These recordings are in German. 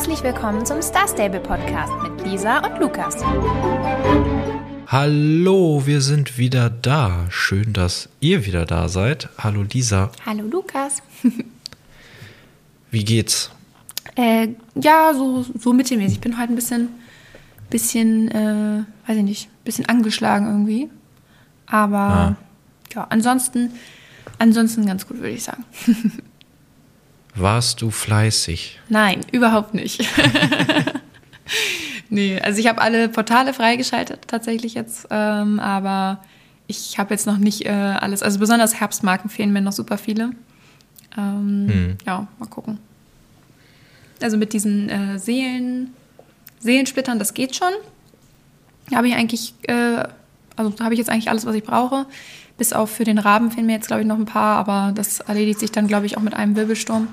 Herzlich willkommen zum Star Stable Podcast mit Lisa und Lukas. Hallo, wir sind wieder da. Schön, dass ihr wieder da seid. Hallo Lisa. Hallo Lukas. Wie geht's? Äh, ja, so, so mittelmäßig. Ich bin heute ein bisschen, bisschen, äh, weiß ich nicht, bisschen angeschlagen irgendwie. Aber Ah. ja, ansonsten, ansonsten ganz gut, würde ich sagen. Warst du fleißig? Nein, überhaupt nicht. nee, also ich habe alle Portale freigeschaltet tatsächlich jetzt, ähm, aber ich habe jetzt noch nicht äh, alles, also besonders Herbstmarken fehlen mir noch super viele. Ähm, Hm. Ja, mal gucken. Also mit diesen äh, Seelen, Seelensplittern, das geht schon. Habe ich eigentlich, äh, also habe ich jetzt eigentlich alles, was ich brauche. Bis auf für den Raben fehlen mir jetzt, glaube ich, noch ein paar, aber das erledigt sich dann, glaube ich, auch mit einem Wirbelsturm.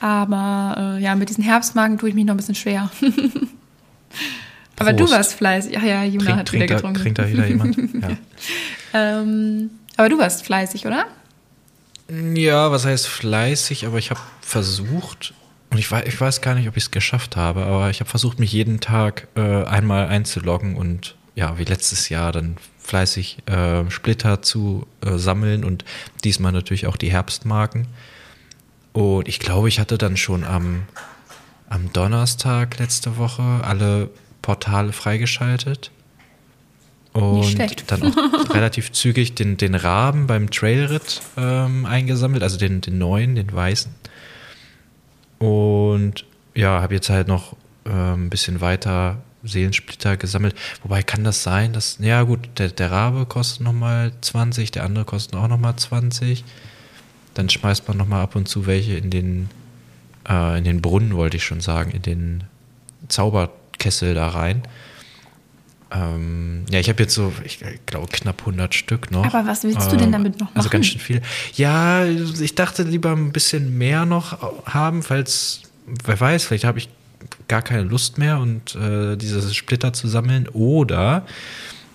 Aber äh, ja, mit diesen Herbstmarken tue ich mich noch ein bisschen schwer. aber du warst fleißig. Ach ja, Juna Trink, hat wieder trinkt, da, getrunken. trinkt da wieder jemand? Ja. Ähm, aber du warst fleißig, oder? ja, was heißt fleißig, aber ich habe versucht, und ich weiß, ich weiß gar nicht, ob ich es geschafft habe, aber ich habe versucht, mich jeden Tag äh, einmal einzuloggen und ja, wie letztes Jahr dann fleißig äh, Splitter zu äh, sammeln und diesmal natürlich auch die Herbstmarken. Und ich glaube, ich hatte dann schon am, am Donnerstag letzte Woche alle Portale freigeschaltet. Und dann auch relativ zügig den, den Raben beim Trailritt ähm, eingesammelt, also den, den neuen, den weißen. Und ja, habe jetzt halt noch ähm, ein bisschen weiter Seelensplitter gesammelt. Wobei kann das sein, dass, ja gut, der, der Rabe kostet nochmal 20, der andere kostet auch nochmal 20. Dann schmeißt man nochmal ab und zu welche in den, äh, in den Brunnen, wollte ich schon sagen, in den Zauberkessel da rein. Ähm, ja, ich habe jetzt so, ich glaube, knapp 100 Stück noch. Aber was willst du denn damit noch Also machen? ganz schön viel. Ja, ich dachte lieber ein bisschen mehr noch haben, falls, wer weiß, vielleicht habe ich gar keine Lust mehr und äh, diese Splitter zu sammeln. Oder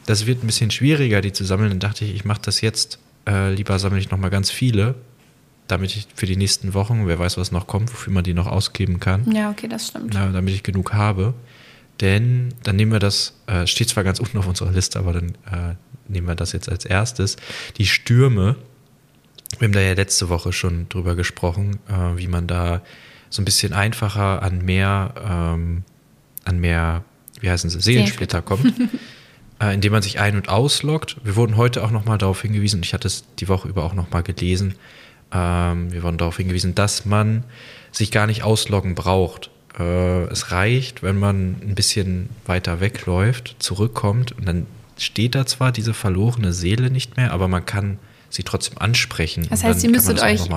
das wird ein bisschen schwieriger, die zu sammeln. Dann dachte ich, ich mache das jetzt. Äh, lieber sammle ich noch mal ganz viele, damit ich für die nächsten Wochen, wer weiß, was noch kommt, wofür man die noch ausgeben kann. Ja, okay, das stimmt. Na, damit ich genug habe. Denn dann nehmen wir das, äh, steht zwar ganz unten auf unserer Liste, aber dann äh, nehmen wir das jetzt als erstes. Die Stürme, wir haben da ja letzte Woche schon drüber gesprochen, äh, wie man da so ein bisschen einfacher an mehr, ähm, an mehr, wie heißen sie, Seelensplitter kommt, äh, indem man sich ein- und ausloggt. Wir wurden heute auch nochmal darauf hingewiesen, und ich hatte es die Woche über auch nochmal gelesen, ähm, wir wurden darauf hingewiesen, dass man sich gar nicht ausloggen braucht. Äh, es reicht, wenn man ein bisschen weiter wegläuft, zurückkommt und dann steht da zwar diese verlorene Seele nicht mehr, aber man kann sie trotzdem ansprechen. Das heißt, ihr müsstet euch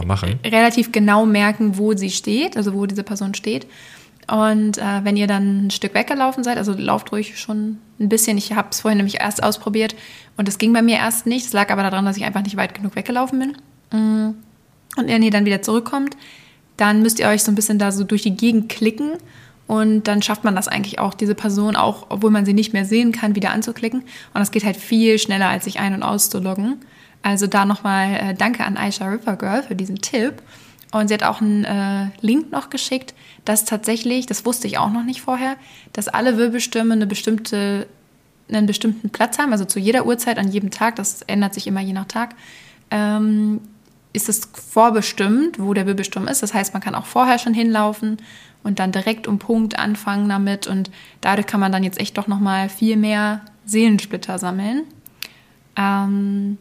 relativ genau merken, wo sie steht, also wo diese Person steht. Und äh, wenn ihr dann ein Stück weggelaufen seid, also lauft ruhig schon ein bisschen. Ich habe es vorhin nämlich erst ausprobiert und das ging bei mir erst nicht. Es lag aber daran, dass ich einfach nicht weit genug weggelaufen bin. Und wenn ihr dann wieder zurückkommt, dann müsst ihr euch so ein bisschen da so durch die Gegend klicken und dann schafft man das eigentlich auch, diese Person auch, obwohl man sie nicht mehr sehen kann, wieder anzuklicken. Und das geht halt viel schneller, als sich ein- und auszuloggen. Also da nochmal äh, danke an Aisha Rivergirl für diesen Tipp. Und sie hat auch einen äh, Link noch geschickt, dass tatsächlich, das wusste ich auch noch nicht vorher, dass alle Wirbelstürme eine bestimmte, einen bestimmten Platz haben, also zu jeder Uhrzeit, an jedem Tag, das ändert sich immer je nach Tag, ähm, ist es vorbestimmt, wo der Wirbelsturm ist. Das heißt, man kann auch vorher schon hinlaufen und dann direkt um Punkt anfangen damit. Und dadurch kann man dann jetzt echt doch nochmal viel mehr Seelensplitter sammeln. Ähm,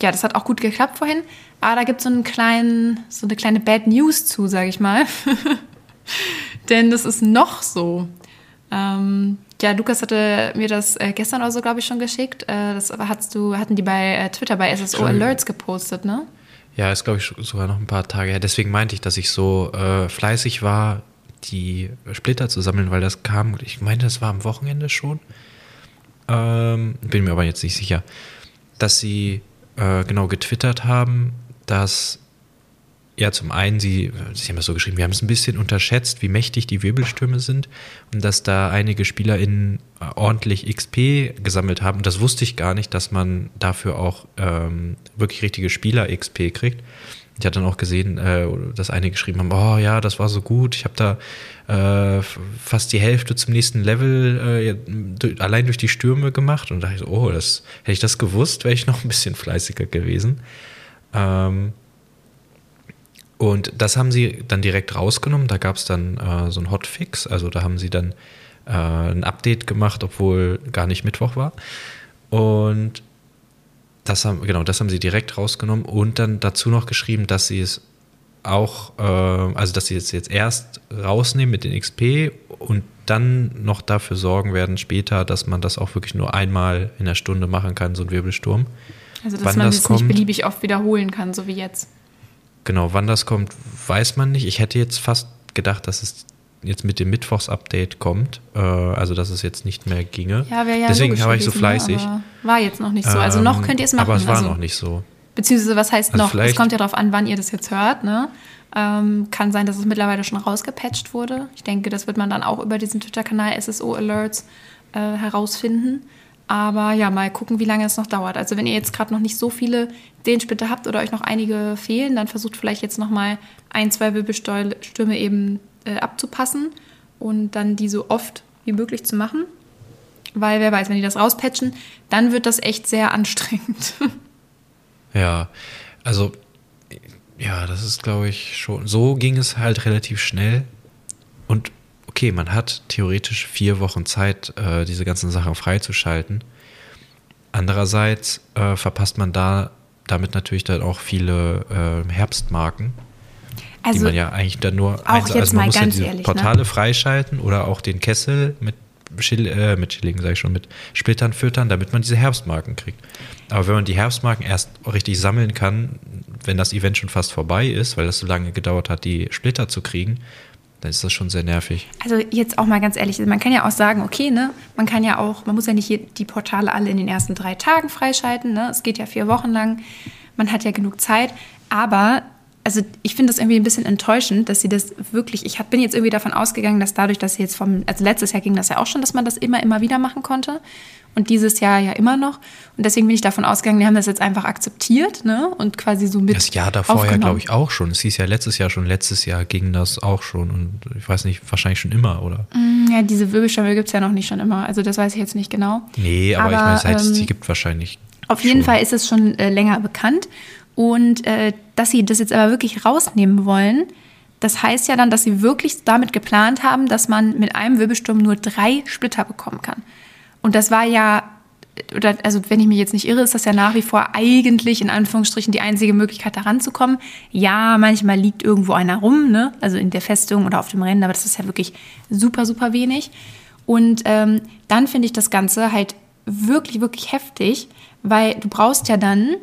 ja, das hat auch gut geklappt vorhin. Aber da gibt es so, einen kleinen, so eine kleine Bad News zu, sage ich mal. Denn das ist noch so. Ähm, ja, Lukas hatte mir das äh, gestern oder so, glaube ich, schon geschickt. Äh, das hast du, hatten die bei äh, Twitter bei SSO. Alerts gepostet, ne? Ja, ist glaube ich sogar noch ein paar Tage her. Deswegen meinte ich, dass ich so äh, fleißig war, die Splitter zu sammeln, weil das kam, ich meine, das war am Wochenende schon. Ähm, bin mir aber jetzt nicht sicher, dass sie äh, genau getwittert haben, dass ja zum einen sie, sie haben das so geschrieben, wir haben es ein bisschen unterschätzt, wie mächtig die Wirbelstürme sind und dass da einige SpielerInnen äh, ordentlich XP gesammelt haben. Und das wusste ich gar nicht, dass man dafür auch ähm, wirklich richtige Spieler-XP kriegt. Ich hatte dann auch gesehen, äh, dass einige geschrieben haben, oh ja, das war so gut, ich habe da äh, fast die Hälfte zum nächsten Level äh, allein durch die Stürme gemacht und da dachte ich so, oh, das, hätte ich das gewusst, wäre ich noch ein bisschen fleißiger gewesen. Ähm, und das haben sie dann direkt rausgenommen. Da gab es dann äh, so ein Hotfix. Also da haben sie dann äh, ein Update gemacht, obwohl gar nicht Mittwoch war. Und das haben, genau, das haben sie direkt rausgenommen und dann dazu noch geschrieben, dass sie es auch, äh, also dass sie es jetzt erst rausnehmen mit den XP und dann noch dafür sorgen werden später, dass man das auch wirklich nur einmal in der Stunde machen kann, so ein Wirbelsturm. Also dass Wann man das, das nicht beliebig oft wiederholen kann, so wie jetzt. Genau, wann das kommt, weiß man nicht. Ich hätte jetzt fast gedacht, dass es jetzt mit dem Mittwochs-Update kommt, äh, also dass es jetzt nicht mehr ginge. Ja, ja Deswegen war ich so ne? fleißig. War jetzt noch nicht so. Also noch ähm, könnt ihr es machen. Aber es war also, noch nicht so. Beziehungsweise was heißt also noch? Es kommt ja darauf an, wann ihr das jetzt hört. Ne? Ähm, kann sein, dass es mittlerweile schon rausgepatcht wurde. Ich denke, das wird man dann auch über diesen Twitter-Kanal SSO Alerts äh, herausfinden. Aber ja, mal gucken, wie lange es noch dauert. Also wenn ihr jetzt gerade noch nicht so viele Sehensplitter habt oder euch noch einige fehlen, dann versucht vielleicht jetzt noch mal ein, zwei Wirbelstürme eben äh, abzupassen und dann die so oft wie möglich zu machen. Weil wer weiß, wenn die das rauspatchen, dann wird das echt sehr anstrengend. Ja, also ja, das ist glaube ich schon. So ging es halt relativ schnell. Und okay, man hat theoretisch vier Wochen Zeit, äh, diese ganzen Sachen freizuschalten. Andererseits äh, verpasst man da damit natürlich dann auch viele äh, Herbstmarken, also die man ja eigentlich dann nur auch jetzt also man muss ja diese ehrlich, ne? Portale ne? freischalten oder auch den Kessel mit Schill, äh, mit Schillingen, sage ich schon, mit Splittern füttern, damit man diese Herbstmarken kriegt. Aber wenn man die Herbstmarken erst richtig sammeln kann, wenn das Event schon fast vorbei ist, weil das so lange gedauert hat, die Splitter zu kriegen, dann ist das schon sehr nervig. Also jetzt auch mal ganz ehrlich, man kann ja auch sagen, okay, ne, man kann ja auch, man muss ja nicht die Portale alle in den ersten drei Tagen freischalten, ne? Es geht ja vier Wochen lang, man hat ja genug Zeit, aber also ich finde das irgendwie ein bisschen enttäuschend, dass sie das wirklich, ich bin jetzt irgendwie davon ausgegangen, dass dadurch, dass sie jetzt vom, also letztes Jahr ging das ja auch schon, dass man das immer, immer wieder machen konnte und dieses Jahr ja immer noch. Und deswegen bin ich davon ausgegangen, die haben das jetzt einfach akzeptiert ne? und quasi so mit. Das Jahr davor ja, glaube ich, auch schon. Es hieß ja letztes Jahr schon, letztes Jahr ging das auch schon und ich weiß nicht, wahrscheinlich schon immer, oder? Mm, ja, diese Wirbelstammel gibt es ja noch nicht schon immer. Also das weiß ich jetzt nicht genau. Nee, aber, aber ich meine, seit ähm, es die gibt wahrscheinlich. Auf jeden Fall ist es schon äh, länger bekannt. Und äh, dass sie das jetzt aber wirklich rausnehmen wollen, das heißt ja dann, dass sie wirklich damit geplant haben, dass man mit einem Wirbelsturm nur drei Splitter bekommen kann. Und das war ja, oder, also wenn ich mich jetzt nicht irre, ist das ja nach wie vor eigentlich in Anführungsstrichen die einzige Möglichkeit, da ranzukommen. Ja, manchmal liegt irgendwo einer rum, ne? also in der Festung oder auf dem Rennen, aber das ist ja wirklich super, super wenig. Und ähm, dann finde ich das Ganze halt wirklich, wirklich heftig, weil du brauchst ja dann,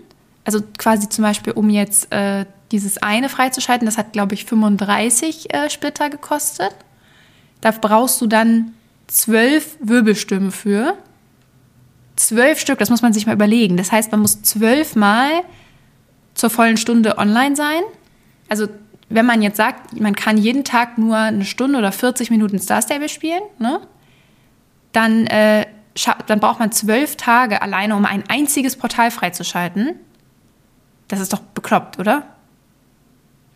also quasi zum Beispiel, um jetzt äh, dieses eine freizuschalten, das hat, glaube ich, 35 äh, Splitter gekostet. Da brauchst du dann zwölf Wirbelstürme für. Zwölf Stück, das muss man sich mal überlegen. Das heißt, man muss zwölfmal zur vollen Stunde online sein. Also wenn man jetzt sagt, man kann jeden Tag nur eine Stunde oder 40 Minuten Star Stable spielen, ne? dann, äh, dann braucht man zwölf Tage alleine, um ein einziges Portal freizuschalten. Das ist doch bekloppt, oder?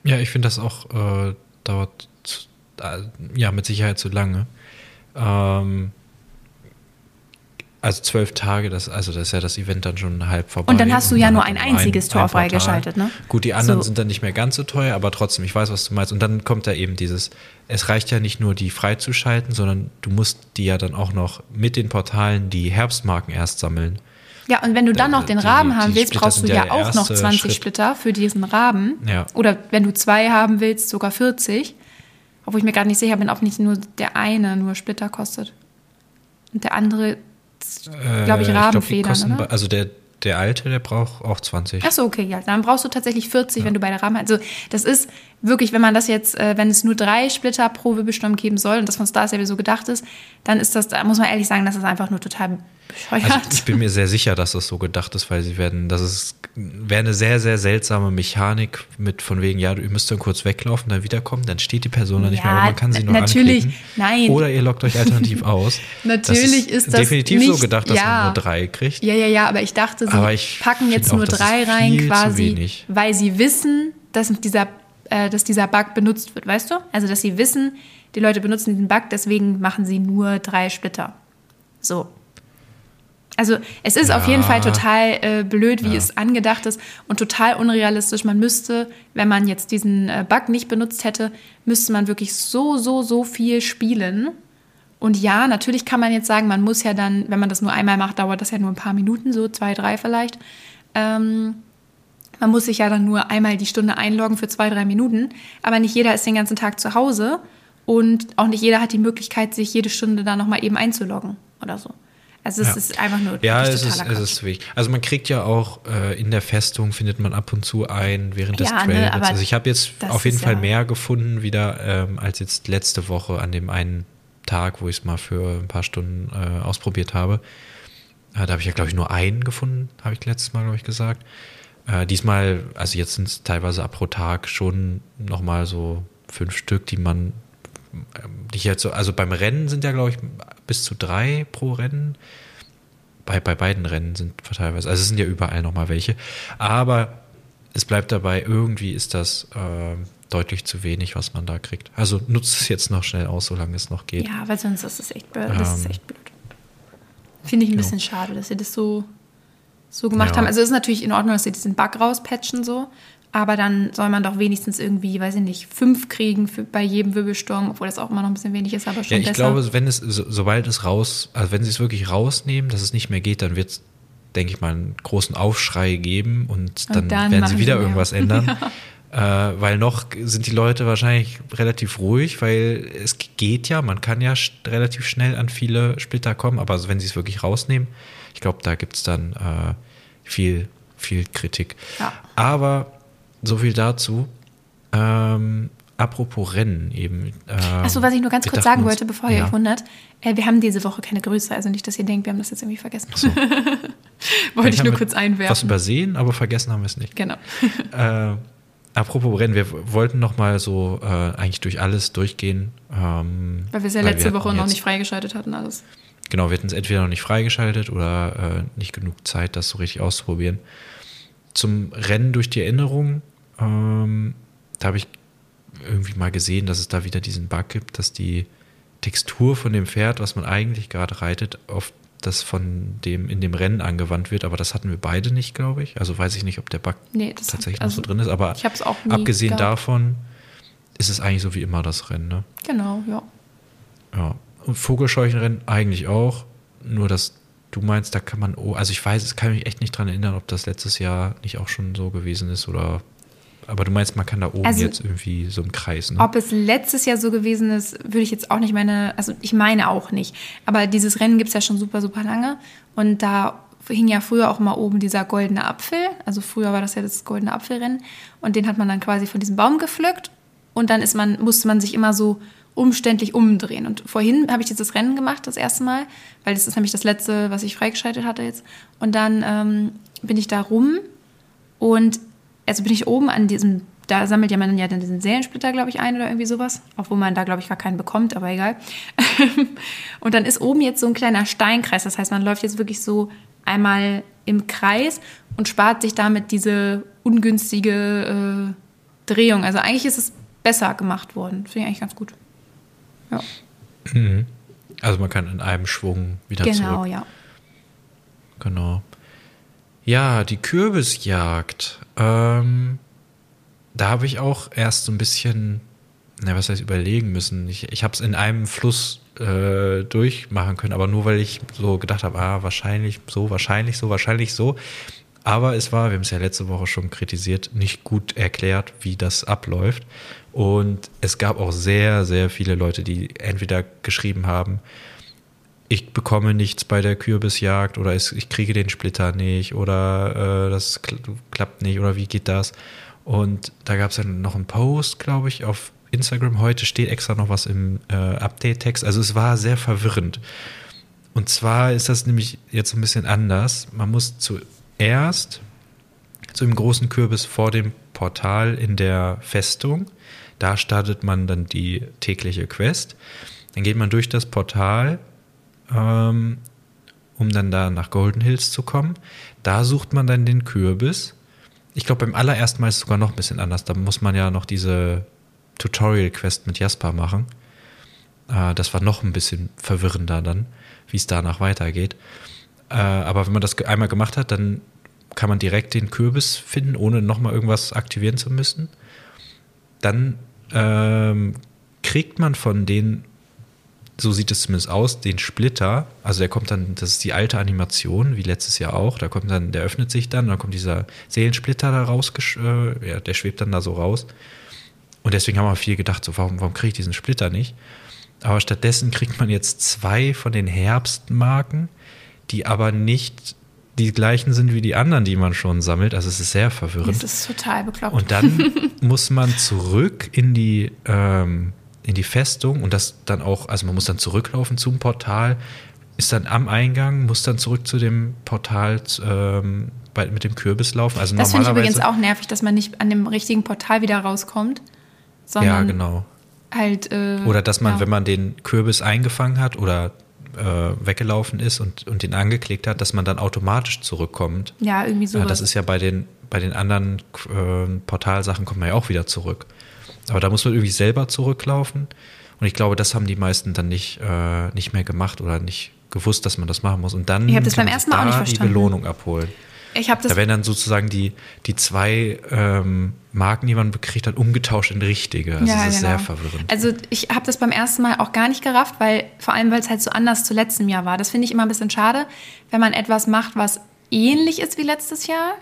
Ja, ich finde das auch äh, dauert äh, ja mit Sicherheit zu lange. Ähm, also zwölf Tage, das, also das ist ja das Event dann schon halb vorbei. Und dann hast du ja nur ein einziges ein, Tor ein freigeschaltet, ne? Gut, die anderen so. sind dann nicht mehr ganz so teuer, aber trotzdem, ich weiß, was du meinst. Und dann kommt da eben dieses, es reicht ja nicht nur, die freizuschalten, sondern du musst die ja dann auch noch mit den Portalen die Herbstmarken erst sammeln. Ja, und wenn du dann noch den Raben die, haben willst, brauchst du ja, auch noch 20 Schritt. Splitter für diesen Raben. Ja. Oder wenn du zwei haben willst, sogar 40. Obwohl ich mir gar nicht sicher bin, ob nicht nur der eine nur Splitter kostet. Und der andere, glaube ich, Rabenfedern, ich glaub, Also der, der alte, der braucht auch 20. Achso, okay, ja. Dann brauchst du tatsächlich 40, ja. wenn du beide Raben hast. Also das ist wirklich, wenn man das jetzt, äh, wenn es nur drei Splitter pro Wirbelsturm geben soll und das von Star Stable so gedacht ist, dann ist das, da muss man ehrlich sagen, das ist einfach nur total bescheuert. Also ich bin mir sehr sicher, dass das so gedacht ist, weil sie werden, das ist, wäre eine sehr, sehr seltsame Mechanik mit von wegen, ja, ihr müsst dann kurz weglaufen, dann wiederkommen, dann steht die Person da nicht mehr, aber man kann sie noch natürlich, anklicken. Nein. Oder ihr loggt euch alternativ aus. natürlich das ist, ist das definitiv nicht, so gedacht, dass ja. man nur drei kriegt. Ja, ja, ja, aber ich dachte, sie ich packen jetzt nur drei rein, quasi, weil sie wissen, dass dieser, äh, dass dieser Bug benutzt wird, weißt du? Also, dass sie wissen, die Leute benutzen diesen Bug, deswegen machen sie nur drei Splitter. So. Also es ist ja. auf jeden Fall total äh, blöd, wie ja. es angedacht ist und total unrealistisch. Man müsste, wenn man jetzt diesen äh, Bug nicht benutzt hätte, müsste man wirklich so, so, so viel spielen. Und ja, natürlich kann man jetzt sagen, man muss ja dann, wenn man das nur einmal macht, dauert das ja nur ein paar Minuten, so zwei, drei vielleicht. Ähm, man muss sich ja dann nur einmal die Stunde einloggen für zwei, drei Minuten. Aber nicht jeder ist den ganzen Tag zu Hause und auch nicht jeder hat die Möglichkeit, sich jede Stunde da nochmal eben einzuloggen oder so. Also es ja. ist einfach nur Ja, es ist, es ist wichtig. Also man kriegt ja auch äh, in der Festung findet man ab und zu ein während des ja, Trails. Ne, also ich habe jetzt auf jeden Fall ja mehr gefunden wieder ähm, als jetzt letzte Woche an dem einen Tag, wo ich es mal für ein paar Stunden äh, ausprobiert habe. Äh, da habe ich ja glaube ich nur einen gefunden, habe ich letztes Mal glaube ich gesagt. Äh, diesmal, also jetzt sind es teilweise ab pro Tag schon nochmal so fünf Stück, die man die jetzt so, also beim Rennen sind ja, glaube ich, bis zu drei pro Rennen. Bei, bei beiden Rennen sind teilweise, also es sind ja überall nochmal welche. Aber es bleibt dabei, irgendwie ist das äh, deutlich zu wenig, was man da kriegt. Also nutzt es jetzt noch schnell aus, solange es noch geht. Ja, weil sonst ist es echt blöd. Das ist ähm, echt blöd. Finde ich ein bisschen schade, dass sie das so, so gemacht ja. haben. Also es ist natürlich in Ordnung, dass sie diesen Bug rauspatchen so, aber dann soll man doch wenigstens irgendwie, weiß ich nicht, fünf kriegen für, bei jedem Wirbelsturm, obwohl das auch immer noch ein bisschen wenig ist, aber schon ja, ich besser. glaube, wenn es, so, sobald es raus, also wenn sie es wirklich rausnehmen, dass es nicht mehr geht, dann wird es, denke ich mal, einen großen Aufschrei geben und dann, und dann werden sie wieder irgendwas ändern. ja. äh, weil noch sind die Leute wahrscheinlich relativ ruhig, weil es geht ja, man kann ja relativ schnell an viele Splitter kommen, aber wenn sie es wirklich rausnehmen, ich glaube, da gibt es dann äh, viel, viel Kritik. Ja. Aber so viel dazu. Ähm, apropos Rennen eben. Ähm, Achso, was ich nur ganz kurz sagen wollte, bevor ihr ja. euch wundert. Äh, wir haben diese Woche keine Grüße, also nicht, dass ihr denkt, wir haben das jetzt irgendwie vergessen. So. wollte ich nur kurz einwerfen. Was übersehen, aber vergessen haben wir es nicht. Genau. äh, apropos Rennen, wir wollten noch mal so äh, eigentlich durch alles durchgehen. Ähm, weil wir es ja letzte Woche noch nicht freigeschaltet hatten, alles. Genau, wir hatten es entweder noch nicht freigeschaltet oder äh, nicht genug Zeit, das so richtig auszuprobieren. Zum Rennen durch die Erinnerung ähm, da habe ich irgendwie mal gesehen, dass es da wieder diesen Bug gibt, dass die Textur von dem Pferd, was man eigentlich gerade reitet, auf das von dem in dem Rennen angewandt wird, aber das hatten wir beide nicht, glaube ich. Also weiß ich nicht, ob der Bug nee, tatsächlich hat, also noch so drin ist, aber abgesehen gehabt. davon ist es eigentlich so wie immer das Rennen, ne? Genau, ja. Ja. Und Vogelscheuchenrennen eigentlich auch, nur dass du meinst, da kann man, oh, also ich weiß, es kann mich echt nicht dran erinnern, ob das letztes Jahr nicht auch schon so gewesen ist oder aber du meinst, man kann da oben also, jetzt irgendwie so einen Kreis, ne? Ob es letztes Jahr so gewesen ist, würde ich jetzt auch nicht meine, also ich meine auch nicht. Aber dieses Rennen gibt es ja schon super, super lange. Und da hing ja früher auch mal oben dieser goldene Apfel. Also früher war das ja das goldene Apfelrennen. Und den hat man dann quasi von diesem Baum gepflückt. Und dann ist man, musste man sich immer so umständlich umdrehen. Und vorhin habe ich dieses Rennen gemacht, das erste Mal, weil das ist nämlich das letzte, was ich freigeschaltet hatte jetzt. Und dann ähm, bin ich da rum und also bin ich oben an diesem, da sammelt ja man ja dann diesen Seelensplitter, glaube ich, ein oder irgendwie sowas. Obwohl man da, glaube ich, gar keinen bekommt, aber egal. und dann ist oben jetzt so ein kleiner Steinkreis. Das heißt, man läuft jetzt wirklich so einmal im Kreis und spart sich damit diese ungünstige äh, Drehung. Also eigentlich ist es besser gemacht worden. Finde ich eigentlich ganz gut. Ja. Mhm. Also man kann in einem Schwung wieder genau, zurück. Genau, ja. Genau. Ja, die Kürbisjagd. Ähm, da habe ich auch erst so ein bisschen, na, was heißt überlegen müssen. Ich, ich habe es in einem Fluss äh, durchmachen können, aber nur weil ich so gedacht habe, ah, wahrscheinlich so, wahrscheinlich so, wahrscheinlich so. Aber es war, wir haben es ja letzte Woche schon kritisiert, nicht gut erklärt, wie das abläuft. Und es gab auch sehr, sehr viele Leute, die entweder geschrieben haben, ich bekomme nichts bei der Kürbisjagd oder ich kriege den Splitter nicht oder äh, das klappt nicht oder wie geht das? Und da gab es dann noch einen Post, glaube ich, auf Instagram. Heute steht extra noch was im äh, Update-Text. Also es war sehr verwirrend. Und zwar ist das nämlich jetzt ein bisschen anders. Man muss zuerst zu dem großen Kürbis vor dem Portal in der Festung. Da startet man dann die tägliche Quest. Dann geht man durch das Portal ähm, um dann da nach Golden Hills zu kommen. Da sucht man dann den Kürbis ich glaube, beim allerersten Mal ist es sogar noch ein bisschen anders. Da muss man ja noch diese Tutorial-Quest mit Jasper machen. Äh, das war noch ein bisschen verwirrender dann, wie es danach weitergeht. Äh, aber wenn man das einmal gemacht hat, dann kann man direkt den Kürbis finden, ohne nochmal irgendwas aktivieren zu müssen. Dann ähm, kriegt man von den, so sieht es zumindest aus, den Splitter. Also der kommt dann, das ist die alte Animation, wie letztes Jahr auch. Da kommt dann, der öffnet sich dann, dann kommt dieser Seelensplitter da raus, äh, ja, der schwebt dann da so raus. Und deswegen haben wir viel gedacht, so, warum, warum kriege ich diesen Splitter nicht? Aber stattdessen kriegt man jetzt zwei von den Herbstmarken, die aber nicht die gleichen sind wie die anderen, die man schon sammelt. Also es ist sehr verwirrend. Das ist total bekloppt. Und dann muss man zurück in die, ähm, in die Festung und das dann auch, also man muss dann zurücklaufen zum Portal, ist dann am Eingang, muss dann zurück zu dem Portal ähm, bei, mit dem Kürbis laufen. Also das finde ich übrigens auch nervig, dass man nicht an dem richtigen Portal wieder rauskommt. Sondern ja, genau. Halt, äh, oder dass man, ja. wenn man den Kürbis eingefangen hat oder äh, weggelaufen ist und, und den angeklickt hat, dass man dann automatisch zurückkommt. Ja, irgendwie so. Äh, das ist ja bei den, bei den anderen äh, Portalsachen kommt man ja auch wieder zurück. Aber da muss man irgendwie selber zurücklaufen. Und ich glaube, das haben die meisten dann nicht, äh, nicht mehr gemacht oder nicht gewusst, dass man das machen muss. Und dann ich das kann beim man ersten Mal auch nicht da die verstanden. Belohnung abholen. Ich habe das. Da werden dann sozusagen die, die zwei ähm, Marken, die man bekriegt hat, umgetauscht in richtige. Also Ja, das ist genau. sehr verwirrend. Also ich habe das beim ersten Mal auch gar nicht gerafft, weil vor allem, weil es halt so anders zu letztem Jahr war. Das finde ich immer ein bisschen schade, wenn man etwas macht, was ähnlich ist wie letztes Jahr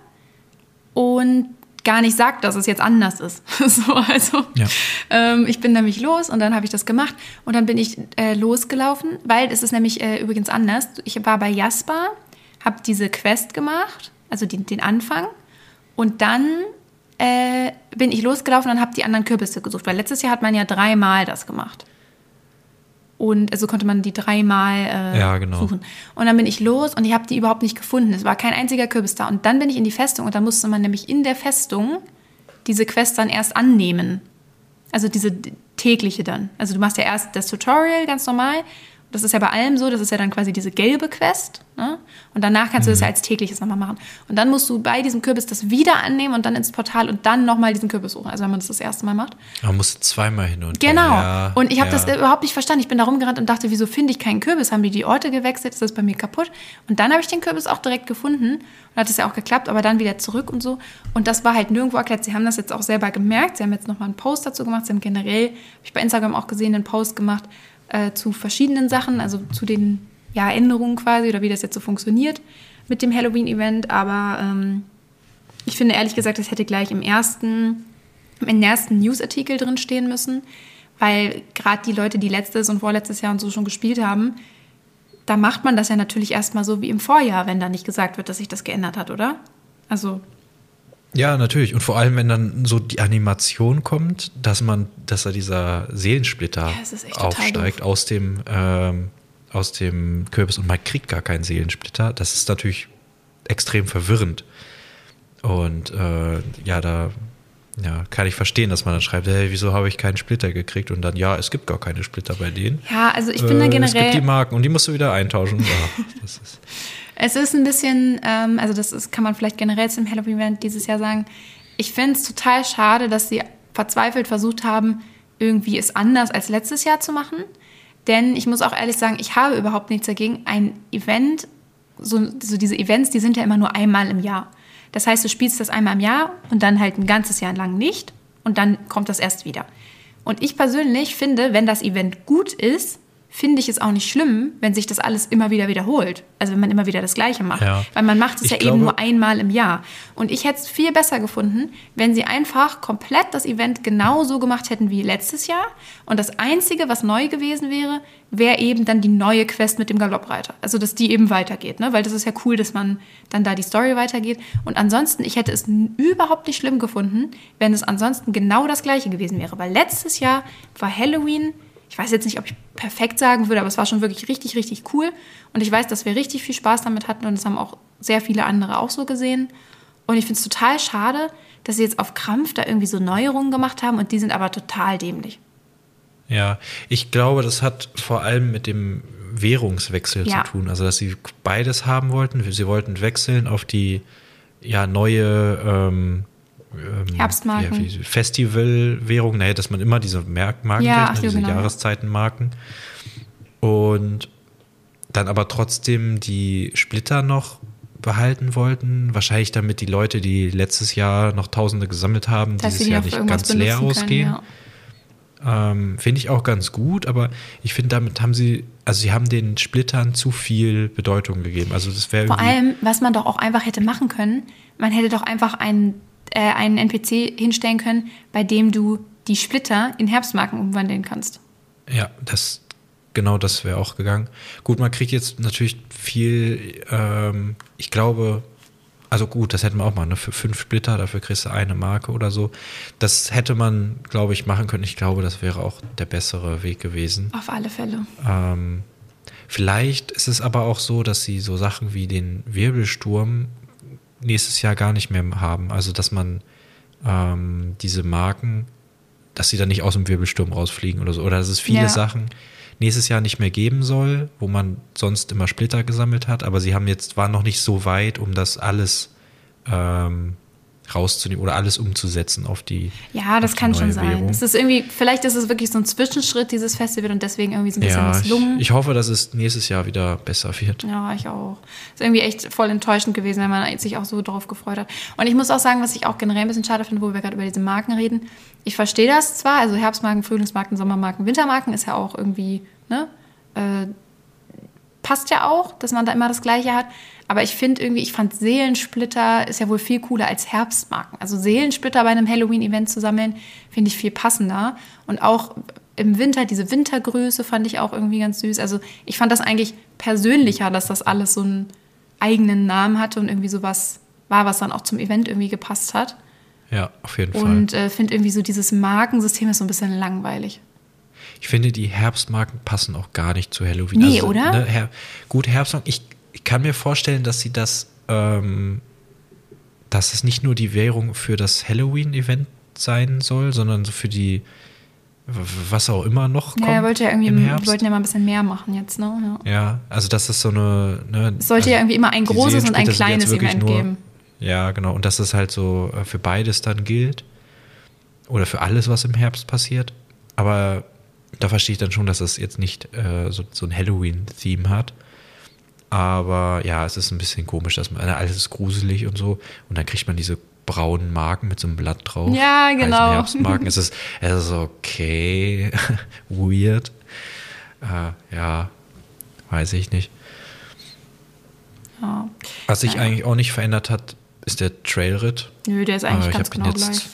und gar nicht sagt, dass es jetzt anders ist. so, also Ja. ähm, ich bin nämlich los und dann habe ich das gemacht und dann bin ich äh, losgelaufen, weil es ist nämlich äh, übrigens anders. Ich war bei Jasper, habe diese Quest gemacht, also die, den Anfang und dann äh, bin ich losgelaufen und habe die anderen Kürbisse gesucht, weil letztes Jahr hat man ja dreimal das gemacht. Und also konnte man die dreimal äh, Ja, genau. suchen. Und dann bin ich los und ich habe die überhaupt nicht gefunden. Es war kein einziger Kürbis da. Und dann bin ich in die Festung und dann musste man nämlich in der Festung diese Quest dann erst annehmen. Also diese tägliche dann. Also du machst ja erst das Tutorial ganz normal. Das ist ja bei allem so, das ist ja dann quasi diese gelbe Quest. Ne? Und danach kannst du Mhm. das ja als tägliches nochmal machen. Und dann musst du bei diesem Kürbis das wieder annehmen und dann ins Portal und dann nochmal diesen Kürbis suchen. Also wenn man das das erste Mal macht. Man musste zweimal hin und Genau. her. und ich habe ja. das überhaupt nicht verstanden. Ich bin da rumgerannt und dachte, wieso finde ich keinen Kürbis? Haben die die Orte gewechselt? Ist das bei mir kaputt? Und dann habe ich den Kürbis auch direkt gefunden. Und hat es ja auch geklappt, aber dann wieder zurück und so. Und das war halt nirgendwo erklärt. Sie haben das jetzt auch selber gemerkt. Sie haben jetzt nochmal einen Post dazu gemacht. Sie haben generell, habe ich bei Instagram auch gesehen, einen Post gemacht äh, zu verschiedenen Sachen, also zu den ja, Änderungen quasi oder wie das jetzt so funktioniert mit dem Halloween-Event. Aber ähm, ich finde ehrlich gesagt, das hätte gleich im ersten, im ersten Newsartikel drin stehen müssen, weil gerade die Leute, die letztes und vorletztes Jahr und so schon gespielt haben, da macht man das ja natürlich erstmal so wie im Vorjahr, wenn da nicht gesagt wird, dass sich das geändert hat, oder? Also, Ja, natürlich. Und vor allem, wenn dann so die Animation kommt, dass man, dass da dieser Seelensplitter total aufsteigt aus dem, ähm, aus dem Kürbis und man kriegt gar keinen Seelensplitter. Das ist natürlich extrem verwirrend. Und äh, ja, da ja, kann ich verstehen, dass man dann schreibt, hey, wieso habe ich keinen Splitter gekriegt? Und dann, ja, es gibt gar keine Splitter bei denen. ja, also ich finde Äh, generell. Es gibt die Marken und die musst du wieder eintauschen. Ja, das ist, Es ist ein bisschen, ähm, also das ist, kann man vielleicht generell zum Halloween-Event dieses Jahr sagen. Ich finde es total schade, dass sie verzweifelt versucht haben, irgendwie es anders als letztes Jahr zu machen. Denn ich muss auch ehrlich sagen, ich habe überhaupt nichts dagegen. Ein Event, so, so diese Events, die sind ja immer nur einmal im Jahr. Das heißt, du spielst das einmal im Jahr und dann halt ein ganzes Jahr lang nicht und dann kommt das erst wieder. Und ich persönlich finde, wenn das Event gut ist, finde ich es auch nicht schlimm, wenn sich das alles immer wieder wiederholt. Also wenn man immer wieder das Gleiche macht. Ja. Weil man macht es Ich ja glaube- eben nur einmal im Jahr. Und ich hätte es viel besser gefunden, wenn sie einfach komplett das Event genauso gemacht hätten wie letztes Jahr. Und das Einzige, was neu gewesen wäre, wäre eben dann die neue Quest mit dem Galoppreiter. Also dass die eben weitergeht. Ne? Weil das ist ja cool, dass man dann da die Story weitergeht. Und ansonsten, ich hätte es überhaupt nicht schlimm gefunden, wenn es ansonsten genau das Gleiche gewesen wäre. Weil letztes Jahr war Halloween ich weiß jetzt nicht, ob ich perfekt sagen würde, aber es war schon wirklich richtig, richtig cool. Und ich weiß, dass wir richtig viel Spaß damit hatten und es haben auch sehr viele andere auch so gesehen. Und ich finde es total schade, dass sie jetzt auf Krampf da irgendwie so Neuerungen gemacht haben und die sind aber total dämlich. Ja, ich glaube, das hat vor allem mit dem Währungswechsel Ja. zu tun. Also, dass sie beides haben wollten. Sie wollten wechseln auf die ja, neue ähm, ähm, Herbstmarken. ja, Festivalwährung, naja, dass man immer diese Merk Marken Ja, kriegt, ne, so, diese genau, ja. Jahreszeitenmarken. Und dann aber trotzdem die Splitter noch behalten wollten. Wahrscheinlich damit die Leute, die letztes Jahr noch Tausende gesammelt haben, Dass dieses die Jahr nicht ganz leer ausgehen. ja. Ähm, finde ich auch ganz gut, aber ich finde, damit haben sie, also sie haben den Splittern zu viel Bedeutung gegeben. Also das wäre Vor allem, was man doch auch einfach hätte machen können, man hätte doch einfach einen, äh, einen NPC hinstellen können, bei dem du die Splitter in Herbstmarken umwandeln kannst. Ja, das genau das wäre auch gegangen. Gut, man kriegt jetzt natürlich viel, ähm, ich glaube, also gut, das hätten wir auch mal, ne? Für fünf Splitter, dafür kriegst du eine Marke oder so. Das hätte man, glaube ich, machen können. Ich glaube, das wäre auch der bessere Weg gewesen. Auf alle Fälle. Ähm, vielleicht ist es aber auch so, dass sie so Sachen wie den Wirbelsturm nächstes Jahr gar nicht mehr haben. Also, dass man ähm, diese Marken, dass sie dann nicht aus dem Wirbelsturm rausfliegen oder so. Oder dass es viele Ja. Sachen nächstes Jahr nicht mehr geben soll, wo man sonst immer Splitter gesammelt hat. Aber sie haben jetzt, waren noch nicht so weit, um das alles ähm, rauszunehmen oder alles umzusetzen auf die. Ja, das die kann schon sein. Währung. Es ist irgendwie, vielleicht ist es wirklich so ein Zwischenschritt, dieses Festival, und deswegen irgendwie so ein bisschen Ja, ich, misslungen. ich hoffe, dass es nächstes Jahr wieder besser wird. Ja, ich auch. Ist irgendwie echt voll enttäuschend gewesen, wenn man sich auch so drauf gefreut hat. Und ich muss auch sagen, was ich auch generell ein bisschen schade finde, wo wir gerade über diese Marken reden. Ich verstehe das zwar, also Herbstmarken, Frühlingsmarken, Sommermarken, Wintermarken ist ja auch irgendwie, ne? Äh, passt ja auch, dass man da immer das Gleiche hat. Aber ich finde irgendwie, ich fand Seelensplitter ist ja wohl viel cooler als Herbstmarken. Also Seelensplitter bei einem Halloween-Event zu sammeln, finde ich viel passender. Und auch im Winter, diese Wintergröße fand ich auch irgendwie ganz süß. Also ich fand das eigentlich persönlicher, dass das alles so einen eigenen Namen hatte und irgendwie sowas war, was dann auch zum Event irgendwie gepasst hat. Ja, auf jeden Fall. Und äh, finde irgendwie so dieses Markensystem ist so ein bisschen langweilig. Ich finde, die Herbstmarken passen auch gar nicht zu Halloween. Nee, oder? Ne, Her gut, Herbstmarken. Ich, ich kann mir vorstellen, dass sie das, ähm, dass es nicht nur die Währung für das Halloween-Event sein soll, sondern so für die, was auch immer noch kommt Ja, er wollte ja irgendwie, Herbst. wollten ja mal ein bisschen mehr machen jetzt, ne? Ja. Ja, also das ist so eine. Ne, Es sollte also ja irgendwie immer ein großes und ein kleines Event nur, geben. Ja, genau. Und dass es halt so äh, für beides dann gilt. Oder für alles, was im Herbst passiert. Aber da verstehe ich dann schon, dass es jetzt nicht äh, so, so ein Halloween-Theme hat. Aber ja, es ist ein bisschen komisch, dass man alles ist gruselig und so. Und dann kriegt man diese braunen Marken mit so einem Blatt drauf. Ja, genau. Herbstmarken. es ist, es ist okay. Weird. Äh, ja, weiß ich nicht. Ja. Was sich Naja. eigentlich auch nicht verändert hat, ist der Trailritt. Nö, der ist eigentlich Äh, ich ganz habe ihn genau jetzt gleich.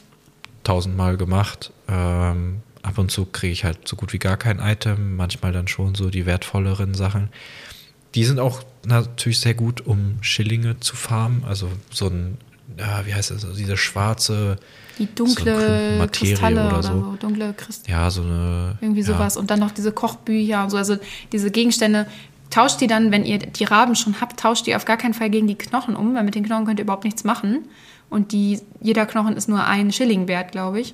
tausendmal gemacht. Ähm, ab und zu kriege ich halt so gut wie gar kein Item, manchmal dann schon so die wertvolleren Sachen. Die sind auch natürlich sehr gut, um Schillinge zu farmen. Also so ein, ja, wie heißt das, also diese schwarze, Die so dunkle Klumpen Materie Kristalle oder oder so. so. Dunkle Kristalle. ja, so eine. Irgendwie ja, sowas. Und dann noch diese Kochbücher und so. Also diese Gegenstände. Tauscht die dann, wenn ihr die Raben schon habt, tauscht die auf gar keinen Fall gegen die Knochen um, weil mit den Knochen könnt ihr überhaupt nichts machen. Und die, jeder Knochen ist nur ein Schilling wert, glaube ich.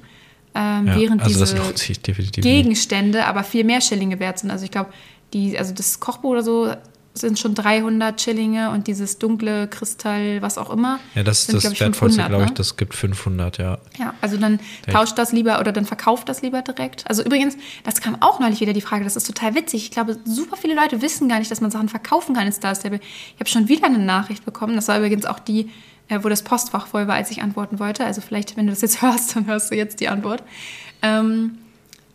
Ähm, Ja, während also diese definitiv nicht. Gegenstände aber viel mehr Schillinge wert sind. Also ich glaube, die, also das Kochbuch oder so sind schon 300 Schillinge und dieses dunkle Kristall, was auch immer. Ja, das ist das glaub ich, Wertvollste, 500, glaube ich. ne? Das gibt 500, ja. Ja, also dann Ja. tauscht das lieber oder dann verkauft das lieber direkt. Also übrigens, das kam auch neulich wieder die Frage, das ist total witzig. Ich glaube, super viele Leute wissen gar nicht, dass man Sachen verkaufen kann in Star Stable. Ich habe schon wieder eine Nachricht bekommen. Das war übrigens auch die, wo das Postfach voll war, als ich antworten wollte. Also vielleicht, wenn du das jetzt hörst, dann hörst du jetzt die Antwort. Ähm,